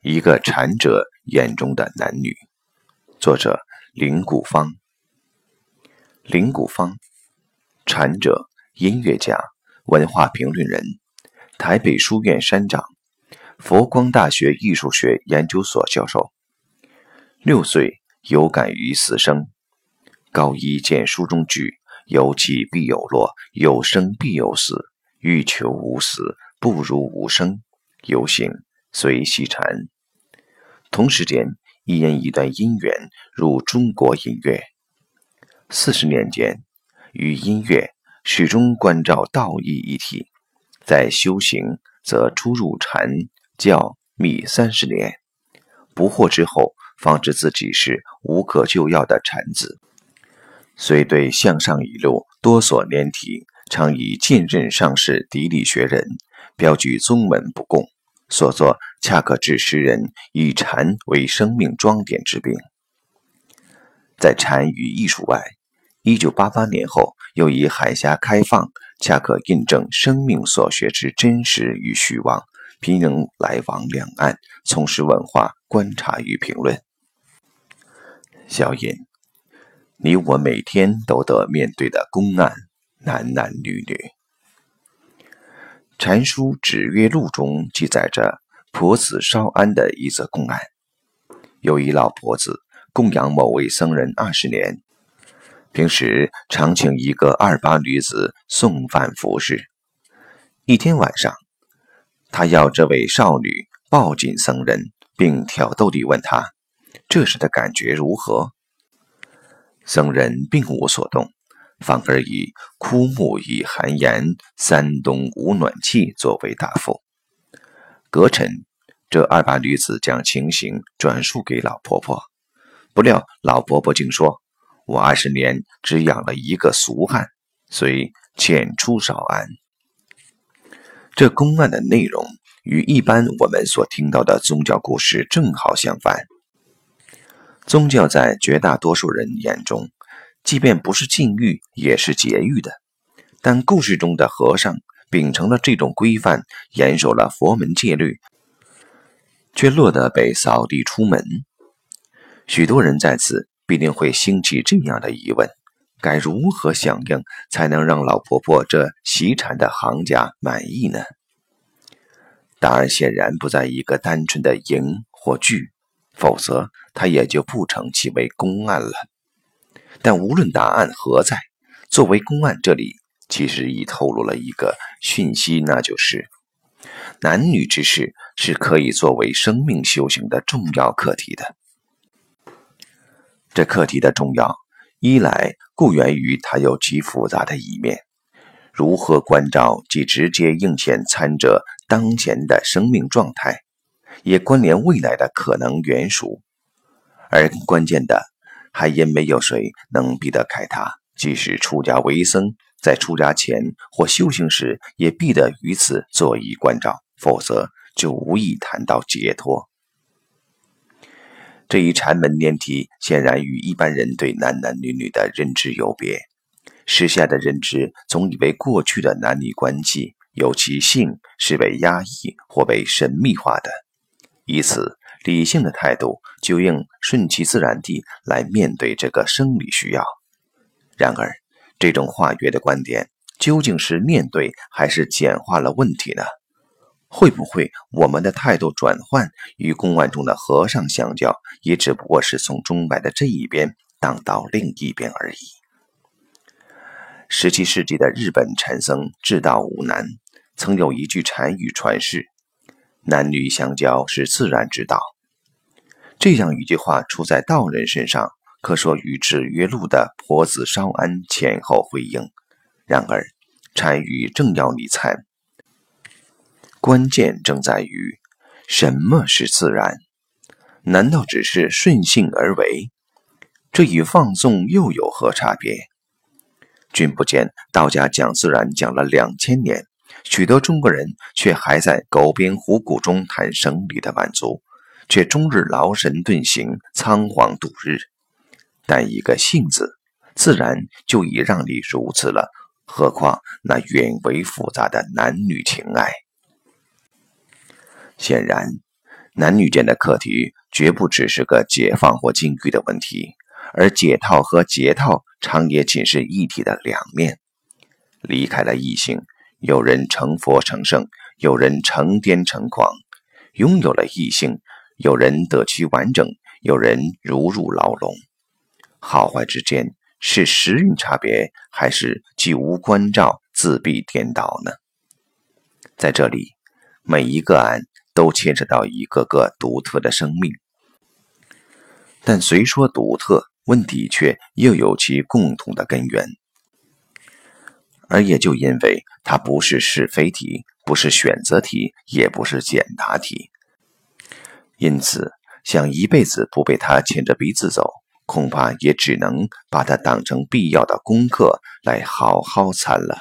一个禅者眼中的男女，作者林谷芳。林谷芳，禅者、音乐家、文化评论人，台北书院山长，佛光大学艺术学研究所教授。六岁有感于死生，高一见书中句“有起必有落，有生必有死，欲求无死，不如无生”，有幸。随西禅，同时间一因一段因缘入中国音乐。四十年间，与音乐始终关照道义一体。在修行，则出入禅教密三十年，不惑之后，方知自己是无可救药的禅子。虽对向上一路多所连体，常以近任上士砥砺学人，标举宗门不共。所作恰可治诗人以禅为生命装点之病。在禅与艺术外，一九八八年后又以海峡开放恰可印证生命所学之真实与虚妄，平能来往两岸，从事文化观察与评论。小尹，你我每天都得面对的公案，男男女女。《禅书指月录》中记载着婆子烧庵的一则公案：有一老婆子供养某位僧人二十年，平时常请一个二八女子送饭服侍。一天晚上，他要这位少女抱紧僧人，并挑逗地问他：“这时的感觉如何？”僧人并无所动。反而以“枯木已寒岩，三冬无暖气”作为答复。隔晨，这二八女子将情形转述给老婆婆，不料老婆婆竟说：“我二十年只养了一个俗汉，虽遣出少安。”这公案的内容与一般我们所听到的宗教故事正好相反。宗教在绝大多数人眼中。即便不是禁欲，也是节欲的。但故事中的和尚秉承了这种规范，严守了佛门戒律，却落得被扫地出门。许多人在此必定会兴起这样的疑问：该如何响应，才能让老婆婆这习禅的行家满意呢？答案显然不在一个单纯的迎或拒，否则他也就不成其为公案了。但无论答案何在，作为公案，这里其实已透露了一个讯息，那就是男女之事是可以作为生命修行的重要课题的。这课题的重要，一来固源于它有其复杂的一面，如何关照即直接应现参者当前的生命状态，也关联未来的可能原属，而更关键的。还因没有谁能避得开他，即使出家为僧，在出家前或修行时，也必得于此作一关照，否则就无意谈到解脱。这一禅门念题，显然与一般人对男男女女的认知有别。时下的认知总以为过去的男女关系，有其性是被压抑或被神秘化的，以此。理性的态度就应顺其自然地来面对这个生理需要。然而，这种化约的观点究竟是面对还是简化了问题呢？会不会我们的态度转换与公案中的和尚相较，也只不过是从钟摆的这一边荡到另一边而已？十七世纪的日本禅僧智道无难曾有一句禅语传世。男女相交是自然之道，这样一句话出在道人身上，可说与制约录的婆子稍安前后辉映。然而，禅语正要理参，关键正在于什么是自然？难道只是顺性而为？这与放纵又有何差别？君不见道家讲自然讲了两千年。许多中国人却还在狗鞭虎骨中谈生理的满足，却终日劳神顿行，仓皇度日。但一个“性”字，自然就已让你如此了，何况那远为复杂的男女情爱？显然，男女间的课题绝不只是个解放或禁欲的问题，而解套和解套常也仅是一体的两面。离开了异性，有人成佛成圣，有人成癫成狂；拥有了异性，有人得其完整，有人如入牢笼。好坏之间是时运差别，还是既无关照自闭颠倒呢？在这里，每一个案都牵扯到一个个独特的生命，但虽说独特，问题却又有其共同的根源。而也就因为它不是是非题，不是选择题，也不是简答题，因此想一辈子不被他牵着鼻子走，恐怕也只能把它当成必要的功课来好好参了。